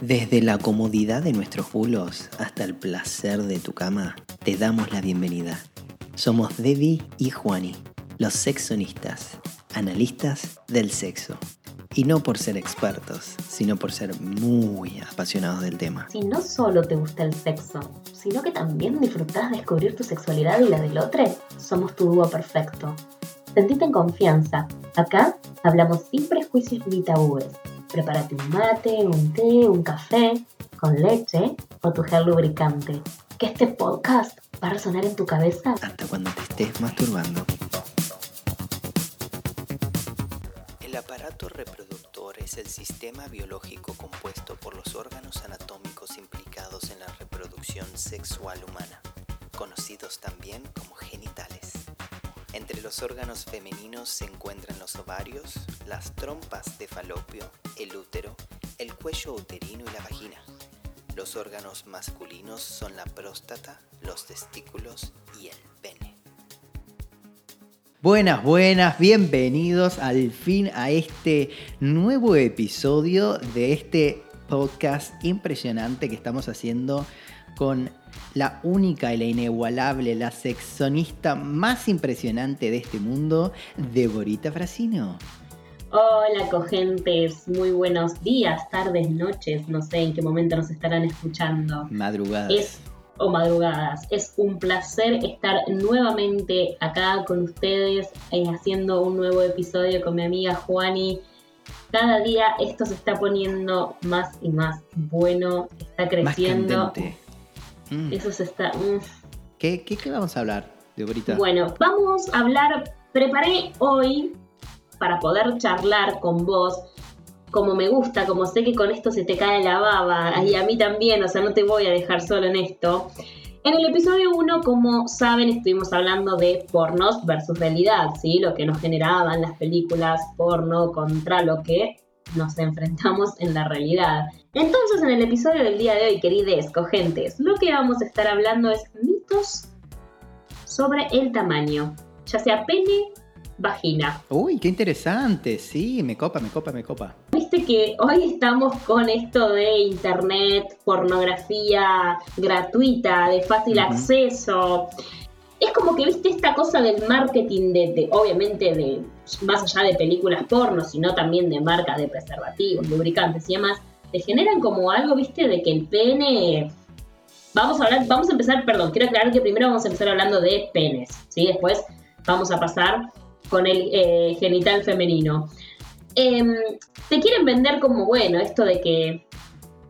Desde la comodidad de nuestros bulos hasta el placer de tu cama, te damos la bienvenida. Somos Debbie y Juani, los sexonistas, analistas del sexo. Y no por ser expertos, sino por ser muy apasionados del tema. Si no solo te gusta el sexo, sino que también disfrutás descubrir tu sexualidad y la del otro, somos tu dúo perfecto. Sentite en confianza. Acá hablamos sin prejuicios ni tabúes. Prepárate un mate, un té, un café, con leche o tu gel lubricante. Que este podcast va a resonar en tu cabeza hasta cuando te estés masturbando. El aparato reproductor es el sistema biológico compuesto por los órganos anatómicos implicados en la reproducción sexual humana, conocidos también como genitales. Entre los órganos femeninos se encuentran los ovarios, las trompas de falopio, el útero, el cuello uterino y la vagina. Los órganos masculinos son la próstata, los testículos y el pene. Buenas, buenas, bienvenidos al fin a este nuevo episodio de este podcast impresionante que estamos haciendo con la única y la inigualable, la sexonista más impresionante de este mundo, Deborita Frasino. Hola, cogentes, muy buenos días, tardes, noches, no sé en qué momento nos estarán escuchando. Madrugadas. o madrugadas. Es un placer estar nuevamente acá con ustedes eh, haciendo un nuevo episodio con mi amiga Juani. Cada día esto se está poniendo más y más bueno, está creciendo. Mm. Eso se está. Mm. ¿Qué, ¿Qué, vamos a hablar, Deborita? Bueno, vamos a hablar. Preparé hoy para poder charlar con vos como me gusta, como sé que con esto se te cae la baba, y a mí también, o sea, no te voy a dejar solo en esto. En el episodio 1, como saben, estuvimos hablando de pornos versus realidad, ¿sí? Lo que nos generaban las películas porno contra lo que nos enfrentamos en la realidad. Entonces, en el episodio del día de hoy, querides cogentes, lo que vamos a estar hablando es mitos sobre el tamaño, ya sea pene, vagina. Uy, qué interesante, sí, me copa, me copa, me copa. Viste que hoy estamos con esto de internet, pornografía gratuita, de fácil acceso. Es como que viste esta cosa del marketing de, obviamente de más allá de películas porno, sino también de marcas de preservativos, lubricantes y demás, te generan como algo, viste, de que el pene Vamos a hablar, vamos a empezar, perdón, quiero aclarar que primero vamos a empezar hablando de penes, ¿sí? Después vamos a pasar con el eh, genital femenino. Em, te quieren vender como, bueno, esto de que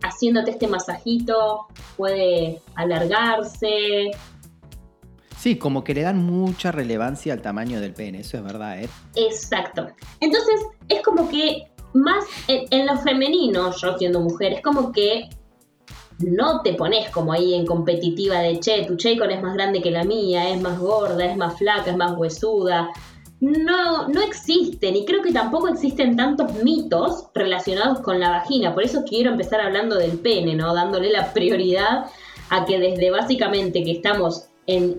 haciéndote este masajito puede alargarse, Sí, como que le dan mucha relevancia al tamaño del pene, eso es verdad, ¿eh? Exacto. Entonces, es como que más en, lo femenino, yo siendo mujer, es como que no te pones como ahí en competitiva de che, tu Chaycon es más grande que la mía, es más gorda, es más flaca, es más huesuda. No, no existen y creo que tampoco existen tantos mitos relacionados con la vagina. Por eso quiero empezar hablando del pene, ¿no? Dándole la prioridad a que desde básicamente que estamos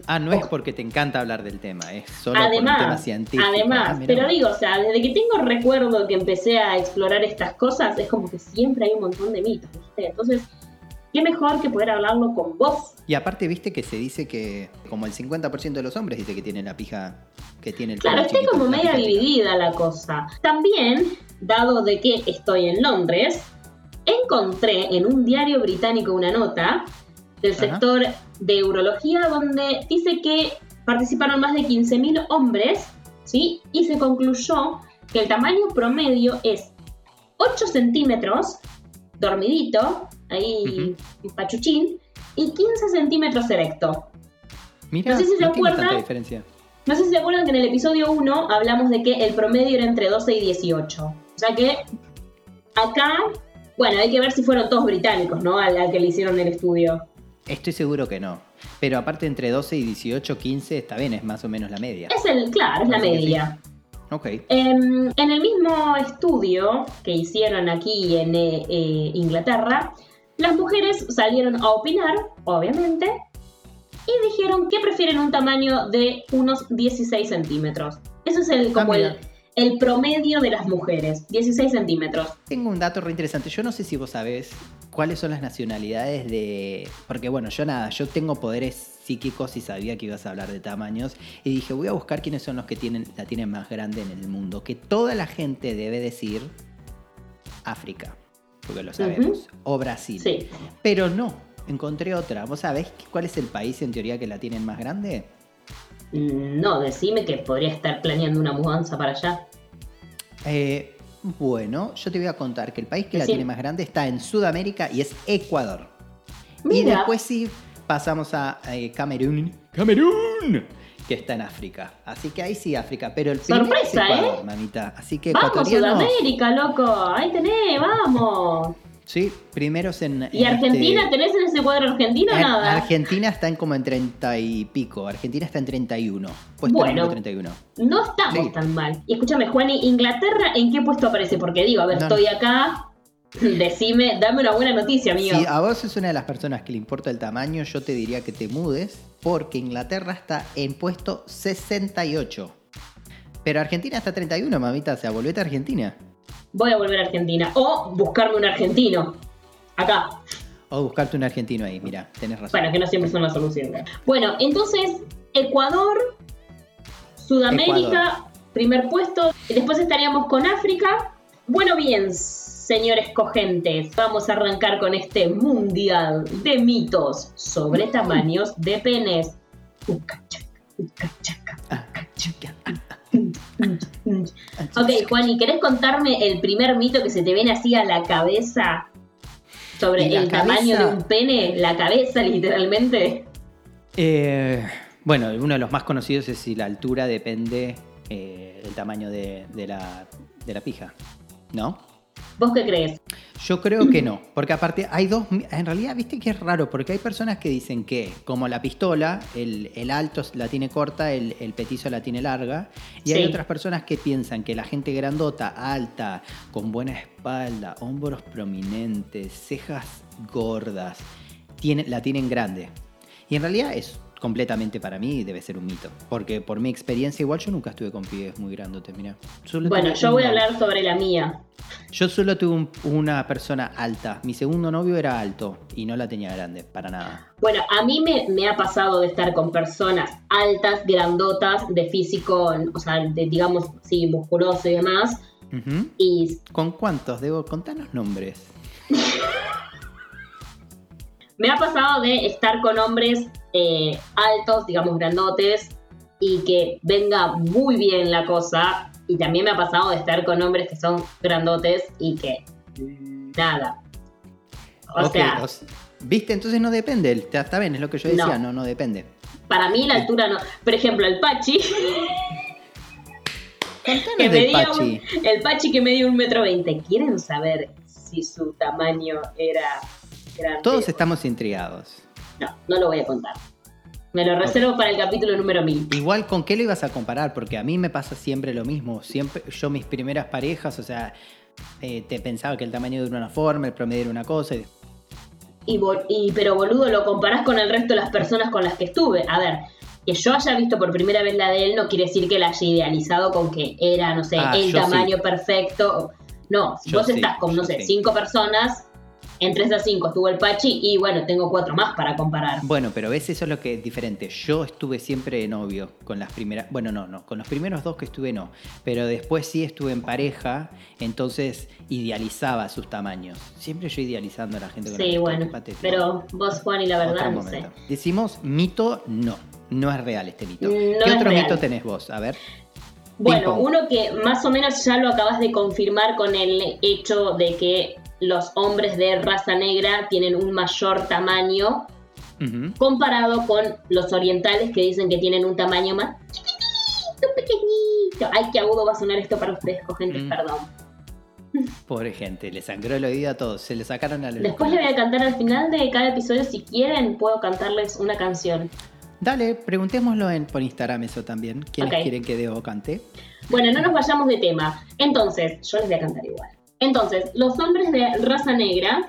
ah, no es porque te encanta hablar del tema, es solo además, por un tema científico. Además, ah, pero digo, o sea, desde que tengo recuerdo que empecé a explorar estas cosas, es como que siempre hay un montón de mitos, ¿viste? Entonces, qué mejor que poder hablarlo con vos. Y aparte, viste que se dice que como el 50% de los hombres dice que tiene la pija, que tiene el Claro, está como media dividida la cosa. También, dado de que estoy en Londres, encontré en un diario británico una nota del sector de urología donde dice que participaron más de 15.000 hombres, ¿sí? Y se concluyó que el tamaño promedio es 8 centímetros, dormidito, ahí pachuchín, y 15 centímetros erecto. Mira, no sé si se acuerdan. Diferencia. No sé si se acuerdan que en el episodio 1 hablamos de que el promedio era entre 12 y 18. O sea que acá, bueno, hay que ver si fueron todos británicos, ¿no? Al, al que le hicieron el estudio. Estoy seguro que no. Pero aparte entre 12 y 18, 15 está bien, es más o menos la media. Es el, claro, es la media. Ok. Em, en el mismo estudio que hicieron aquí en eh, eh, Inglaterra, las mujeres salieron a opinar, obviamente, y dijeron que prefieren un tamaño de unos 16 centímetros. Ese es el, como ah, el, el promedio de las mujeres, 16 centímetros. Tengo un dato re interesante. Yo no sé si vos sabés cuáles son las nacionalidades de. Porque bueno, yo nada, yo tengo poderes psíquicos y sabía que ibas a hablar de tamaños. Y dije, voy a buscar quiénes son los que tienen, la tienen más grande en el mundo. Que toda la gente debe decir África. Porque lo sabemos. O Brasil. Sí. Pero no, encontré otra. ¿Vos sabés cuál es el país en teoría que la tienen más grande? Mm, No, decime que podría estar planeando una mudanza para allá. Eh, bueno, yo te voy a contar que el país que la tiene más grande está en Sudamérica y es Ecuador. Y Mira. después sí pasamos a eh, Camerún. Camerún, que está en África. Así que ahí sí África, pero el Sorpresa, es Ecuador, ¿eh? mamita. Así que Vamos. Sudamérica, loco. Ahí tenés, vamos. Sí, primeros en. ¿Y en Argentina? este- ¿Tenés en ese cuadro Argentina o Ar- nada? Argentina está en como en 30 y pico. Argentina está en 31. Puesto Bueno. número 31. No estamos Sí. tan mal. Y escúchame, Juani, ¿Inglaterra en qué puesto aparece? Porque digo, a ver, no. estoy acá. Decime, dame una buena noticia, amigo. Si a vos es una de las personas que le importa el tamaño, yo te diría que te mudes, porque Inglaterra está en puesto 68. Pero Argentina está 31, mamita, o sea, volvete a Argentina. Voy a volver a Argentina. O buscarme un argentino. Acá. O buscarte un argentino ahí, mira, tenés razón. Bueno, que no siempre son la solución. Bueno, entonces, Ecuador, Sudamérica, primer puesto. Y después estaríamos con África. Bueno, bien, señores cogentes, vamos a arrancar con este mundial de mitos sobre tamaños de penes. Uca, chaca, uca, Ok, Juani, ¿querés contarme el primer mito que se te viene así a la cabeza sobre ¿Y el tamaño de un pene? La cabeza, literalmente. Eh, bueno, uno de los más conocidos es si la altura depende eh, del tamaño de, de la, de la pija, ¿no? ¿Vos qué crees? Yo creo que no, porque aparte hay dos, en realidad viste que es raro, porque hay personas que dicen que como la pistola, el, el alto la tiene corta, el, el petizo la tiene larga, y hay otras personas que piensan que la gente grandota, alta, con buena espalda, hombros prominentes, cejas gordas, tiene, la tienen grande. Y en realidad es completamente para mí debe ser un mito, porque por mi experiencia igual yo nunca estuve con pibes muy grandotes, mira. Bueno, yo voy a hablar sobre la mía. yo solo tuve un- una persona alta. Mi segundo novio era alto y no la tenía grande, para nada. Bueno, a mí me, me ha pasado de estar con personas altas, grandotas, de físico, o sea, de, digamos, sí, musculoso y demás. Y ¿Con cuántos? Debo contarnos nombres. me ha pasado de estar con hombres eh, altos, digamos, grandotes, y que venga muy bien la cosa. Y también me ha pasado de estar con hombres que son grandotes y que nada. O Ok, sea, ¿Viste? Entonces no depende. Está, está bien, es lo que yo decía. No. No, no, depende. para mí la altura no. Por ejemplo, el Pachi, que Pachi. un, el Pachi que medía un metro veinte. ¿Quieren saber si su tamaño era grande? Todos estamos intrigados. No, no lo voy a contar. Me lo reservo para el capítulo número 1000. Igual, ¿con qué lo ibas a comparar? Porque a mí me pasa siempre lo mismo. Siempre, yo mis primeras parejas, o sea, eh, te pensaba que el tamaño era una forma, el promedio era una cosa. y- Y, pero boludo, lo comparás con el resto de las personas con las que estuve. A ver, que yo haya visto por primera vez la de él no quiere decir que la haya idealizado con que era, no sé, Ah, el tamaño perfecto. No, si Yo vos sí, estás con, no sé, sí. cinco personas, entre esas cinco estuvo el Pachi y bueno, tengo cuatro más para comparar. Bueno, pero ves, eso es lo que es diferente. Yo estuve siempre de novio con las primeras. Bueno, no, no. Con los primeros dos que estuve no. Pero después sí estuve en pareja, entonces idealizaba sus tamaños. Siempre yo idealizando a la gente con Sí, bueno, pero vos, Juan, y la Otro verdad, no sé. Decimos mito, no. No es real este mito. No ¿Qué otro real. mito tenés vos? A ver. Bueno, uno que más o menos ya lo acabas de confirmar con el hecho de que los hombres de raza negra tienen un mayor tamaño comparado con los orientales que dicen que tienen un tamaño más chiquitito, pequeñito. Ay, qué agudo va a sonar esto para ustedes, cogentes, Mm. perdón. Pobre gente, le sangró el oído a todos. Se le sacaron a la Después le voy a cantar al final de cada episodio, si quieren, puedo cantarles una canción. Dale, preguntémoslo en, por Instagram eso también. ¿Quiénes Ok. quieren que Debo cante? Bueno, no nos vayamos de tema. Entonces, yo les voy a cantar igual. Entonces, los hombres de raza negra,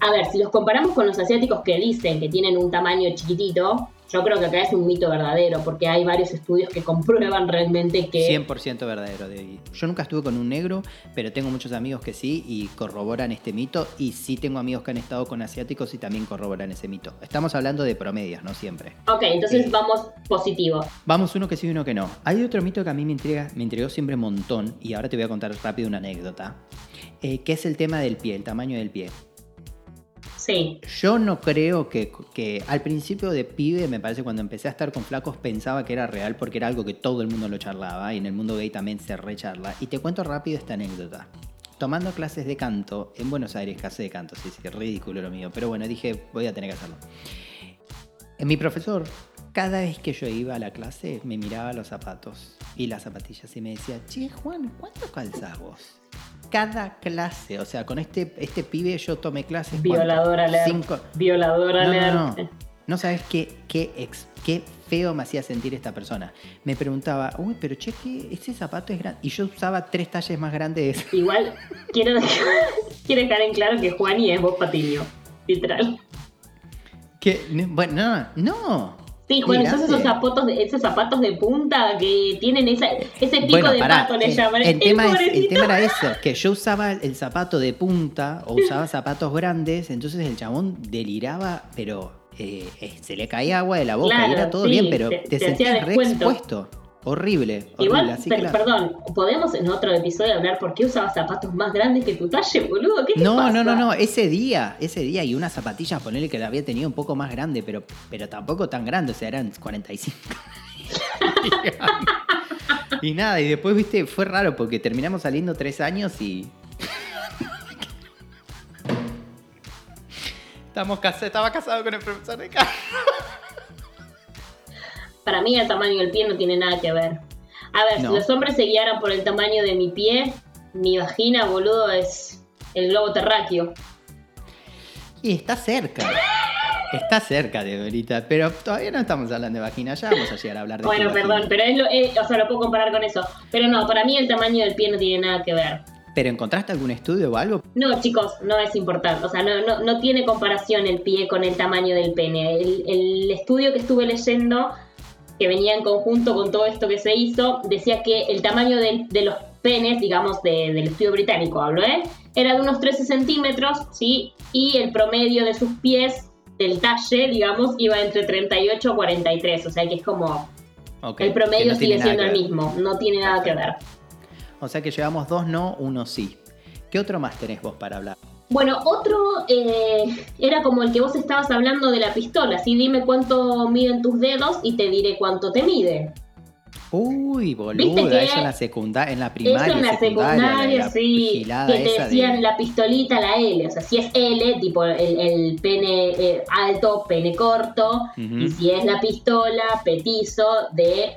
a ver, si los comparamos con los asiáticos que dicen que tienen un tamaño chiquitito, yo creo que acá es un mito verdadero, porque hay varios estudios que comprueban realmente que... 100% verdadero, David. Yo nunca estuve con un negro, pero tengo muchos amigos que sí y corroboran este mito, y sí tengo amigos que han estado con asiáticos y también corroboran ese mito. Estamos hablando de promedios, no siempre. Ok, entonces vamos positivo. Vamos uno que sí y uno que no. Hay otro mito que a mí me, intriga, me intrigó siempre un montón, y ahora te voy a contar rápido una anécdota, eh, que es el tema del pie, el tamaño del pie. Sí. Yo no creo que, que, al principio de pibe, me parece cuando empecé a estar con flacos, pensaba que era real porque era algo que todo el mundo lo charlaba y en el mundo gay también se recharla. Y te cuento rápido esta anécdota. Tomando clases de canto en Buenos Aires, clase de canto, sí, sí, ridículo lo mío, pero bueno, dije, voy a tener que hacerlo. Mi profesor, cada vez que yo iba a la clase, me miraba los zapatos y las zapatillas y me decía, che, Juan, ¿cuánto calzás vos? cada clase. O sea, con este, este pibe yo tomé clases. Violadora Cinco... Violadora no, no, no, sabes qué, qué, qué feo me hacía sentir esta persona. Me preguntaba, uy, pero che, ese zapato es grande. Y yo usaba tres talles más grandes. Igual, quiero, quiero dejar en claro que Juani es vos Patiño. Literal. Que, bueno, no, no. Sí, Juan, esos zapatos, de, esos zapatos de punta que tienen esa, ese pico de pato, le llaman. El, tema el tema era eso, que yo usaba el zapato de punta o usaba zapatos grandes, entonces el chabón deliraba, pero eh, eh, se le caía agua de la boca y era todo bien, pero te, te, sentías re expuesto. Horrible. Igual, así perdón, ¿podemos en otro episodio hablar por qué usabas zapatos más grandes que tu talle, boludo? ¿Qué te no, pasa? no, no, no, ese día, ese día y una zapatilla, ponerle que la había tenido un poco más grande, pero, pero tampoco tan grande, o sea, eran 45. y nada, y después, viste, fue raro porque terminamos saliendo tres años y. Estamos estaba casado con el profesor de Carlos. Para mí el tamaño del pie no tiene nada que ver. A ver, si los hombres se guiaran por el tamaño de mi pie, mi vagina, boludo, es el globo terráqueo. Y está cerca. Está cerca de ahorita, pero todavía no estamos hablando de vagina, ya vamos a llegar a hablar de Bueno, perdón, pero es lo, o sea, lo puedo comparar con eso. Pero no, para mí el tamaño del pie no tiene nada que ver. ¿Pero encontraste algún estudio o algo? No, chicos, no es importante. O sea, no, no, no tiene comparación el pie con el tamaño del pene. El, el estudio que estuve leyendo que venía en conjunto con todo esto que se hizo, decía que el tamaño de, los penes, digamos, del estudio británico, hablo, ¿eh? Era de unos 13 centímetros, ¿sí? Y el promedio de sus pies, del talle, digamos, iba entre 38 y 43, o sea que es como... el promedio sigue siendo el mismo, no tiene nada que ver. O sea que llevamos dos no, uno sí. ¿Qué otro más tenés vos para hablar? Bueno, otro eh, era como el que vos estabas hablando de la pistola. Sí, dime cuánto miden tus dedos y te diré cuánto te mide. Uy, boluda, eso en la secundaria, en la primaria. Eso en la secundaria, sí. Que te decían la pistolita, la L. O sea, si es L, tipo el, pene eh, alto, pene corto. Y si es la pistola, petizo de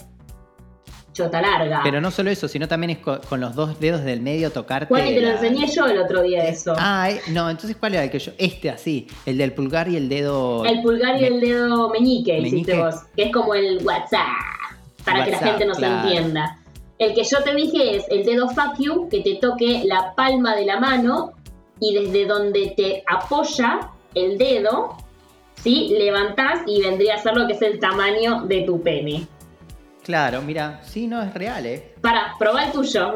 larga. Pero no solo eso, sino también es con, los dos dedos del medio tocarte. Bueno, y te lo enseñé yo el otro día eso. Ah, eh, no, entonces ¿cuál era el que yo? Este así, el del pulgar y el dedo. El pulgar y el dedo meñique, hiciste vos, que es como el WhatsApp, para que la gente nos entienda. El que yo te dije es el dedo fuck you, que te toque la palma de la mano y desde donde te apoya el dedo, ¿sí? Levantás y vendría a ser lo que es el tamaño de tu pene. Claro, mira, sí, no es real, ¿eh? Para, probá el tuyo.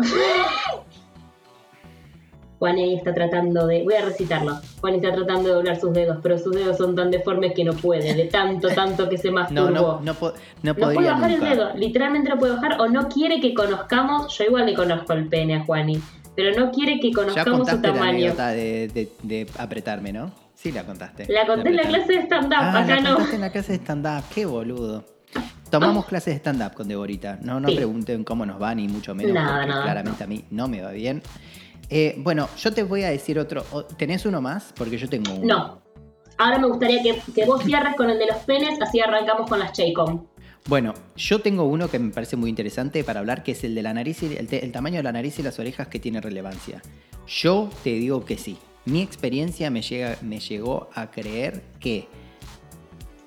Juan está tratando de. Voy a recitarlo. Juan está tratando de doblar sus dedos, pero sus dedos son tan deformes que no puede, de tanto, tanto que se masturbó. No, no, no, no, puede bajar el dedo, literalmente no puede bajar, o no quiere que conozcamos. Yo igual le conozco el pene a Juani, pero no quiere que conozcamos su tamaño. La de, de, de apretarme, ¿no? Sí, la contaste. La conté en la clase de stand-up, ah, acá la no. contaste en la clase de stand-up, qué boludo. Tomamos clases de stand-up con Deborita. No, no pregunten cómo nos va, ni mucho menos, porque claramente a mí no me va bien. Eh, bueno, yo te voy a decir otro. ¿Tenés uno más? Porque yo tengo uno. No. Ahora me gustaría que, vos cierres con el de los penes, así arrancamos con las Chaycom. Bueno, yo tengo uno que me parece muy interesante para hablar, que es el de la nariz y el, tamaño de la nariz y las orejas que tiene relevancia. Yo te digo que sí. Mi experiencia me, llega, me llegó a creer que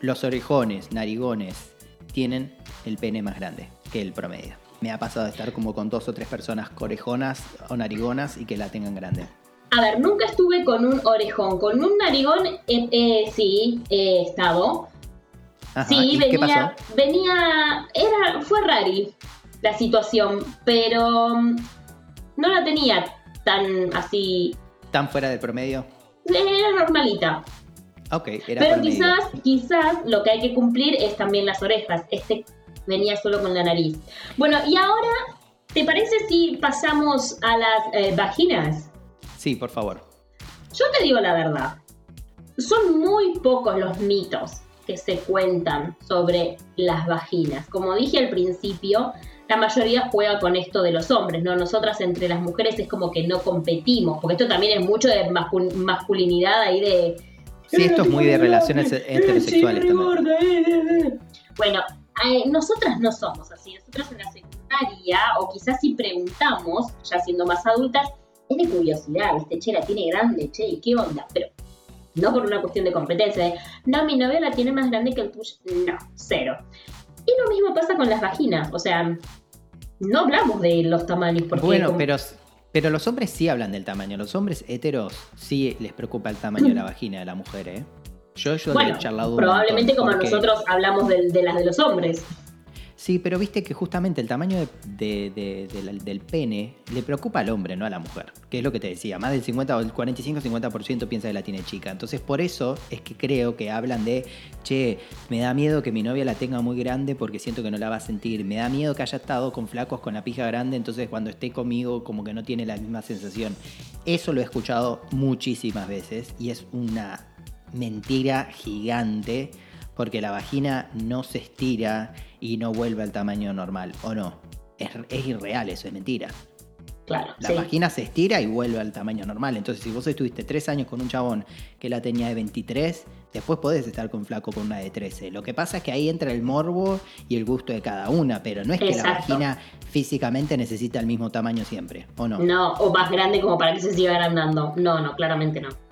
los orejones, narigones, tienen el pene más grande que el promedio. Me ha pasado de estar como con dos o tres personas orejonas o narigonas y que la tengan grande. A ver, nunca estuve con un orejón. Con un narigón, eh, eh, sí, he estado. sí, venía, venía, era, fue rari la situación, pero mm, no la tenía tan así. ¿Tan fuera del promedio? Era normalita. Era Pero quizás, quizás lo que hay que cumplir es también las orejas. Este venía solo con la nariz. Bueno, y ahora, ¿te parece si pasamos a las eh, vaginas? Sí, por favor. Yo te digo la verdad. Son muy pocos los mitos que se cuentan sobre las vaginas. Como dije al principio, la mayoría juega con esto de los hombres, ¿no? Nosotras entre las mujeres es como que no competimos, porque esto también es mucho de masculinidad ahí de... Sí, esto es muy de relaciones heterosexuales también. Bueno, nosotras no somos así, nosotras en la secundaria, o quizás si preguntamos, ya siendo más adultas, es de curiosidad, ¿viste? Che, la tiene grande, che, ¿qué onda? Pero no por una cuestión de competencia, no, mi novia la tiene más grande que el tuyo, no, cero. Y lo mismo pasa con las vaginas, o sea, no hablamos de los tamaños. Porque bueno, pero, pero los hombres sí hablan del tamaño, los hombres heteros sí les preocupa el tamaño de la vagina de la mujer, ¿eh? Yo, yo bueno, he charlado probablemente como nosotros hablamos de las de los hombres. Sí, pero viste que justamente el tamaño del pene le preocupa al hombre, no a la mujer. Que es lo que te decía, más del 50 o el 45-50% piensa que la tiene chica. Entonces por eso es que creo que hablan de, che, me da miedo que mi novia la tenga muy grande porque siento que no la va a sentir. Me da miedo que haya estado con flacos con la pija grande, entonces cuando esté conmigo como que no tiene la misma sensación. Eso lo he escuchado muchísimas veces y es una mentira gigante porque la vagina no se estira y no vuelve al tamaño normal, ¿o no? Es, irreal, eso es mentira. Claro. La vagina se estira y vuelve al tamaño normal. Entonces, si vos estuviste tres años con un chabón que la tenía de 23, después podés estar con flaco con una de 13. Lo que pasa es que ahí entra el morbo y el gusto de cada una, pero no es que la vagina físicamente necesita el mismo tamaño siempre, ¿o no? No, o más grande como para que se siga agrandando. No, no, claramente no.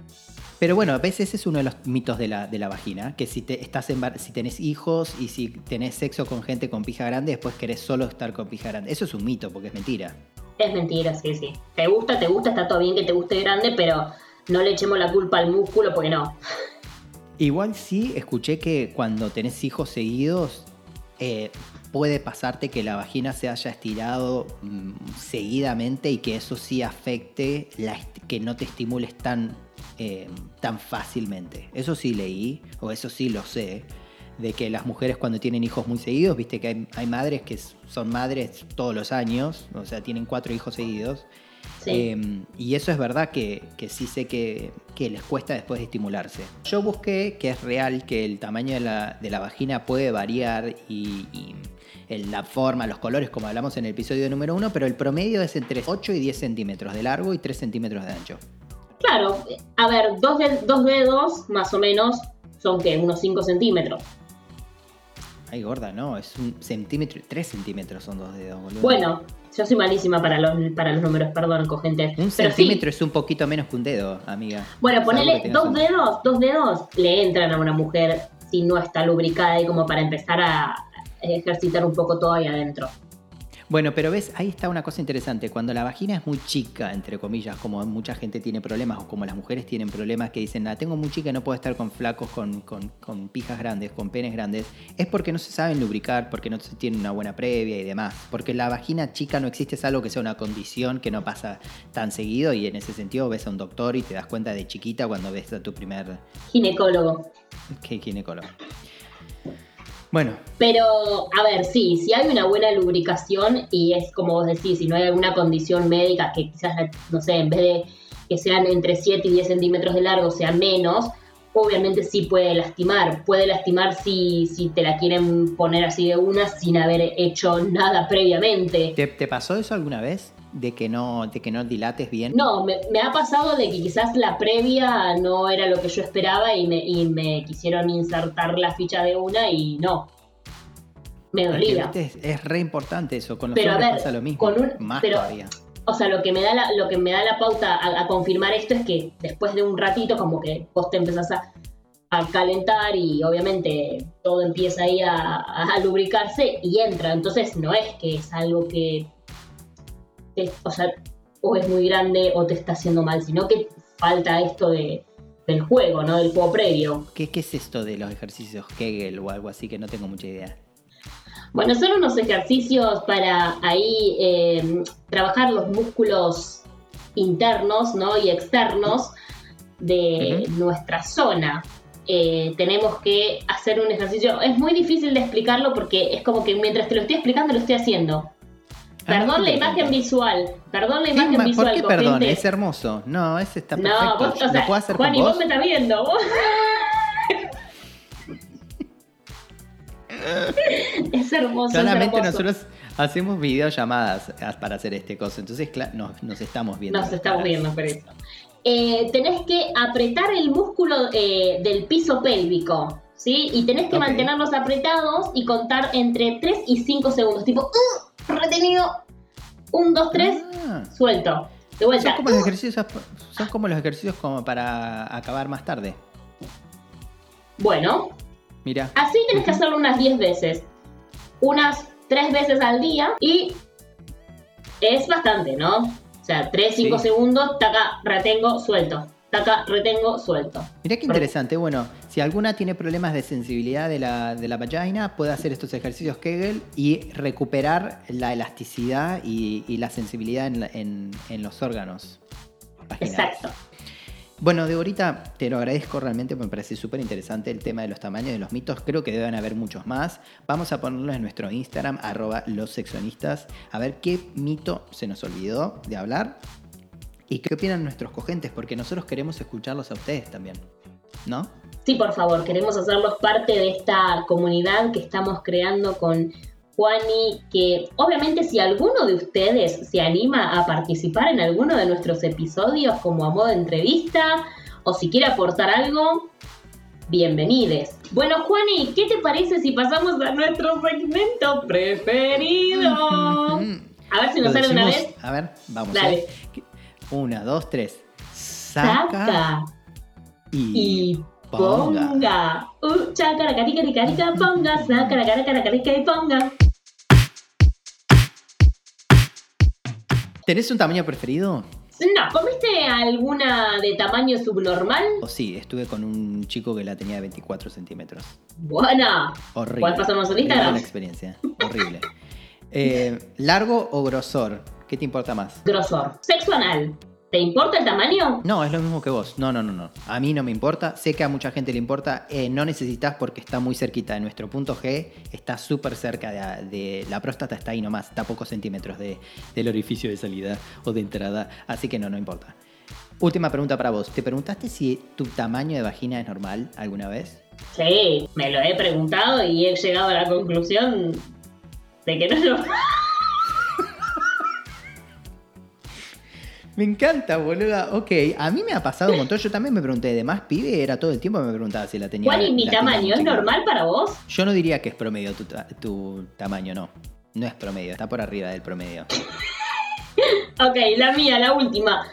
Pero bueno, a veces es uno de los mitos de la, de la vagina, que si, te, estás en, si tenés hijos y si tenés sexo con gente con pija grande, después querés solo estar con pija grande. Eso es un mito, porque es mentira. Es mentira, sí, sí. Te gusta, te gusta, está todo bien que te guste grande, pero no le echemos la culpa al músculo porque no. Igual sí, escuché que cuando tenés hijos seguidos, eh, puede pasarte que la vagina se haya estirado mm, seguidamente y que eso sí afecte la, que no te estimules tan eh, tan fácilmente. Eso sí leí, o eso sí lo sé, de que las mujeres cuando tienen hijos muy seguidos, viste que hay, madres que son madres todos los años, o sea, tienen cuatro hijos seguidos. Em, y eso es verdad que, sí sé que, les cuesta después estimularse. Yo busqué que es real que el tamaño de la, vagina puede variar y, la forma, los colores, como hablamos en el episodio número uno, pero el promedio es entre 8 y 10 centímetros de largo y 3 centímetros de ancho. Claro, a ver, dos, dos dedos más o menos son que unos 5 centímetros. Ay, gorda, no, es un centímetro, 3 centímetros son dos dedos, boludo. Bueno, yo soy malísima para los, para los números, perdón, cogente. Un centímetro es un poquito menos que un dedo, amiga. Bueno, ponele dos dedos, dos dedos le entran a una mujer si no está lubricada y como para empezar a ejercitar un poco todo ahí adentro. Bueno, pero ves, ahí está una cosa interesante. Cuando la vagina es muy chica, entre comillas, como mucha gente tiene problemas o como las mujeres tienen problemas que dicen, la tengo muy chica y no puedo estar con flacos, con, con, pijas grandes, con penes grandes, es porque no se saben lubricar, porque no se tienen una buena previa y demás. Porque la vagina chica no existe, es algo que sea una condición que no pasa tan seguido y en ese sentido ves a un doctor y te das cuenta de chiquita cuando ves a tu primer... Ginecólogo. ¿Qué ginecólogo? Bueno. Pero, a ver, sí, si hay una buena lubricación y es como vos decís, si no hay alguna condición médica que quizás, no sé, en vez de que sean entre 7 y 10 centímetros de largo, sea menos, obviamente sí puede lastimar. Puede lastimar si, si te la quieren poner así de una sin haber hecho nada previamente. ¿Te, pasó eso alguna vez? De que no, de que no dilates bien. No, me, ha pasado de que quizás la previa no era lo que yo esperaba y me, y me quisieron insertar la ficha de una y no. Me dolía. Es, re importante eso, con los pero pasa lo mismo. Con un, más todavía o sea, lo que me da la, lo que me da la pauta a, confirmar esto es que después de un ratito, como que vos te empezás a, calentar y obviamente todo empieza ahí a, lubricarse y entra. Entonces no es que es algo que, o sea, o es muy grande o te está haciendo mal, sino que falta esto de, del juego, ¿no? Del juego previo. ¿Qué, ¿Qué es esto de los ejercicios Kegel o algo así que no tengo mucha idea? Bueno, son unos ejercicios para ahí eh, trabajar los músculos internos ¿no? y externos de nuestra zona. Eh, tenemos que hacer un ejercicio. Es muy difícil de explicarlo porque es como que mientras te lo estoy explicando lo estoy haciendo. Perdón la imagen visual. Perdón la imagen visual. ¿Por qué perdón? Es hermoso. No, ese está perfecto. No, vos, o sea, puedo hacer Juan, y vos? me estás viendo. es hermoso. Solamente nosotros hacemos videollamadas para hacer este coso. Entonces, nos, nos estamos viendo. Nos estamos viendo, por eso. Eh, tenés que apretar el músculo eh, del piso pélvico. ¿Sí? Y tenés que mantenerlos apretados y contar entre 3 y 5 segundos. Tipo, uh, retenido. 1, 2, 3, suelto. De vuelta. Son como, los ejercicios, son como los ejercicios como para acabar más tarde. Bueno. Mira. Así tenés que hacerlo unas 10 veces. Unas 3 veces al día y es bastante, ¿no? O sea, 3, 5 segundos, taca, retengo, suelto. Taca, retengo, suelto. Mira qué interesante. Bueno, si alguna tiene problemas de sensibilidad de la, de la vagina, puede hacer estos ejercicios Kegel y recuperar la elasticidad y, la sensibilidad en, en, los órganos. Exacto. Bueno, Deborita, te lo agradezco realmente, me parece súper interesante el tema de los tamaños de los mitos. Creo que deben haber muchos más. Vamos a ponerlos en nuestro Instagram, arroba los sexonistas, a ver qué mito se nos olvidó de hablar y qué opinan nuestros cogentes, porque nosotros queremos escucharlos a ustedes también, ¿no? Sí, por favor, queremos hacerlos parte de esta comunidad que estamos creando con Juani, que obviamente si alguno de ustedes se anima a participar en alguno de nuestros episodios como a modo de entrevista o si quiere aportar algo, bienvenides. Bueno, Juani, ¿qué te parece si pasamos a nuestro segmento preferido? A ver si nos sale una vez. A ver, vamos. Dale. ¿eh? Una, dos, tres. Saca, y ponga. Uh, carica, ponga. y ponga. ¿Tenés un tamaño preferido? No, ¿comiste alguna de tamaño subnormal? Oh, sí, estuve con un chico que la tenía de 24 centímetros. Buena. Horrible. ¿Cuál pasamos en Instagram? Buena experiencia. Horrible. Eh, ¿Largo o grosor? ¿Qué te importa más? Grosor. Sexo anal. ¿Te importa el tamaño? No, es lo mismo que vos. No, no, no, no. A mí no me importa. Sé que a mucha gente le importa. Eh, no necesitas porque está muy cerquita de nuestro punto G. Está súper cerca de, La próstata está ahí nomás. Está a pocos centímetros del orificio de salida o de entrada. Así que no, no importa. Última pregunta para vos. ¿Te preguntaste si tu tamaño de vagina es normal alguna vez? Sí, me lo he preguntado y he llegado a la conclusión de que no es normal. Me encanta, boluda. Ok, a mí me ha pasado un montón. Yo también me pregunté, de más pibe, era todo el tiempo que me preguntaba si la tenía. ¿Cuál es mi tamaño? ¿Es normal para vos? Yo no diría que es promedio tu, tamaño, no. No es promedio, está por arriba del promedio. ok, la mía, la última.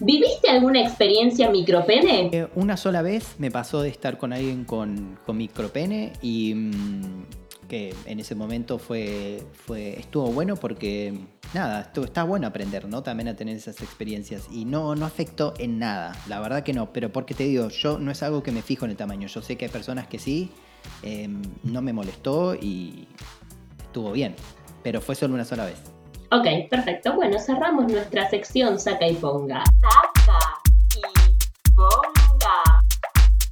¿Viviste alguna experiencia micropene? Eh, una sola vez me pasó de estar con alguien con, con micropene y mm, que en ese momento fue, fue estuvo bueno porque nada, estuvo, está bueno aprender, ¿no? También a tener esas experiencias y no, no afectó en nada, la verdad que no, pero porque te digo, yo no es algo que me fijo en el tamaño, yo sé que hay personas que sí, em, no me molestó y estuvo bien, pero fue solo una sola vez. Ok, perfecto. Bueno, cerramos nuestra sección Saca y Ponga. Saca y Ponga.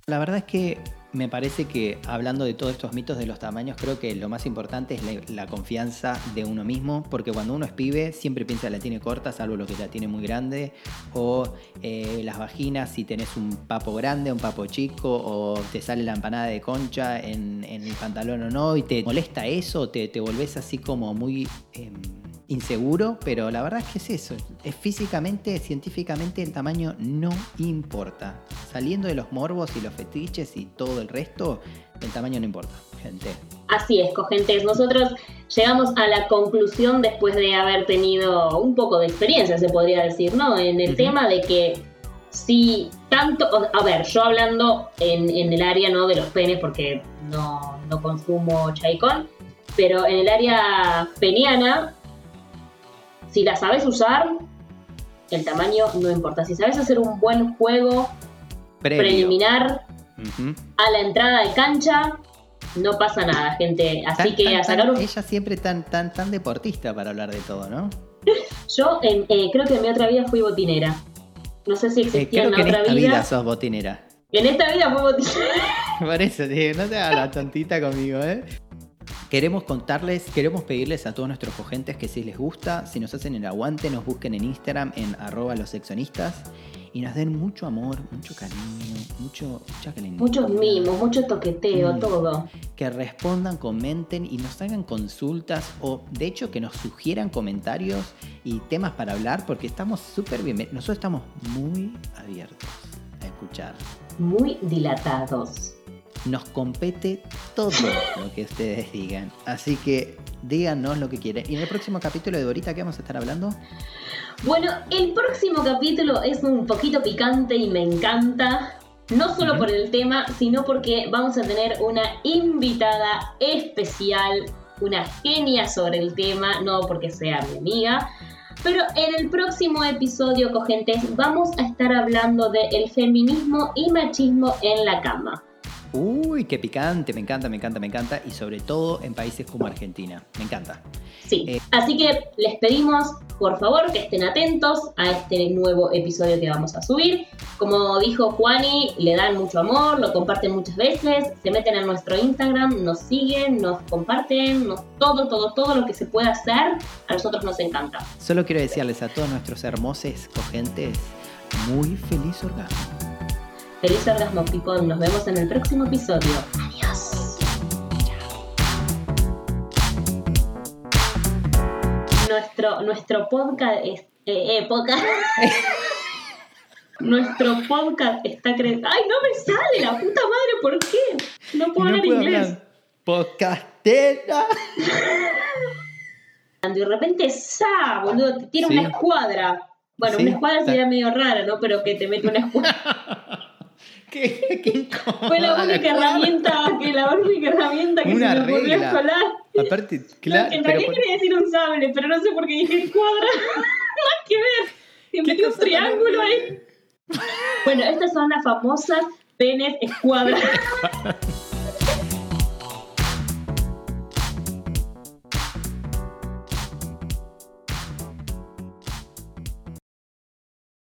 La verdad es que me parece que hablando de todos estos mitos de los tamaños, creo que lo más importante es la, confianza de uno mismo, porque cuando uno es pibe siempre piensa la tiene corta, salvo lo que la tiene muy grande, o eh, las vaginas si tenés un papo grande, un papo chico, o te sale la empanada de concha en, el pantalón o no, y te molesta eso, te, te volvés así como muy... Em, inseguro, pero la verdad es que es eso. Es físicamente, científicamente, el tamaño no importa. Saliendo de los morbos y los fetiches y todo el resto, el tamaño no importa, gente. Así es, cogentes. Nosotros llegamos a la conclusión después de haber tenido un poco de experiencia, se podría decir, ¿no? En el tema de que si tanto, a ver, yo hablando en, el área no de los penes porque no, no consumo chaicón, pero en el área peniana si la sabes usar, el tamaño no importa. Si sabes hacer un buen juego preliminar a la entrada de cancha. No pasa nada, gente. Así que a sacar un... Ella siempre tan, tan, tan deportista para hablar de todo, ¿no? Yo eh, creo que en mi otra vida fui botinera. No sé si eh, existía en otra esta vida. sos botinera. En esta vida fui botinera. Por eso, no te hagas la tontita conmigo, ¿eh? Queremos contarles, queremos pedirles a todos nuestros cogentes que si les gusta, si nos hacen el aguante, nos busquen en Instagram en arroba los sexonistas y nos den mucho amor, mucho cariño, mucho, mucha Muchos mimos, mucho toqueteo, mm. todo. Que respondan, comenten y nos hagan consultas o de hecho que nos sugieran comentarios y temas para hablar porque estamos súper bien. Nosotros estamos muy abiertos a escuchar. Muy dilatados nos compete todo lo que ustedes digan. Así que díganos lo que quieren. ¿Y en el próximo capítulo de Dorita qué vamos a estar hablando? Bueno, el próximo capítulo es un poquito picante y me encanta. No solo por el tema, sino porque vamos a tener una invitada especial, una genia sobre el tema, no porque sea mi amiga. Pero en el próximo episodio, cogentes, vamos a estar hablando de el feminismo y machismo en la cama. Uy, qué picante, me encanta, me encanta, me encanta. Y sobre todo en países como Argentina. Me encanta. Sí. Eh, Así que les pedimos, por favor, que estén atentos a este nuevo episodio que vamos a subir. Como dijo Juani, le dan mucho amor, lo comparten muchas veces, se meten a nuestro Instagram, nos siguen, nos comparten, nos, todo, todo, todo lo que se pueda hacer, a nosotros nos encanta. Solo quiero decirles a todos nuestros hermosos cogentes, muy feliz orgasmo. Feliz orgasmo, people. Nos vemos en el próximo episodio. Adiós. Nuestro, nuestro podcast es. Eh, eh podcast. nuestro podcast está creciendo. ¡Ay, no me sale! La puta madre, ¿por qué? No puedo hablar inglés. Podcastera. Y de repente, ¡sa! Boludo, te tira una escuadra. Bueno, una escuadra sería medio rara, ¿no? Pero que te mete una escuadra. Fue la única herramienta que la única herramienta que Una se me ocurrió escolar. Aparte, claro. en realidad quería decir un sable, pero no sé por qué dije escuadra. Nada que ver. Metí un triángulo ahí. bueno, estas son las famosas penes escuadra.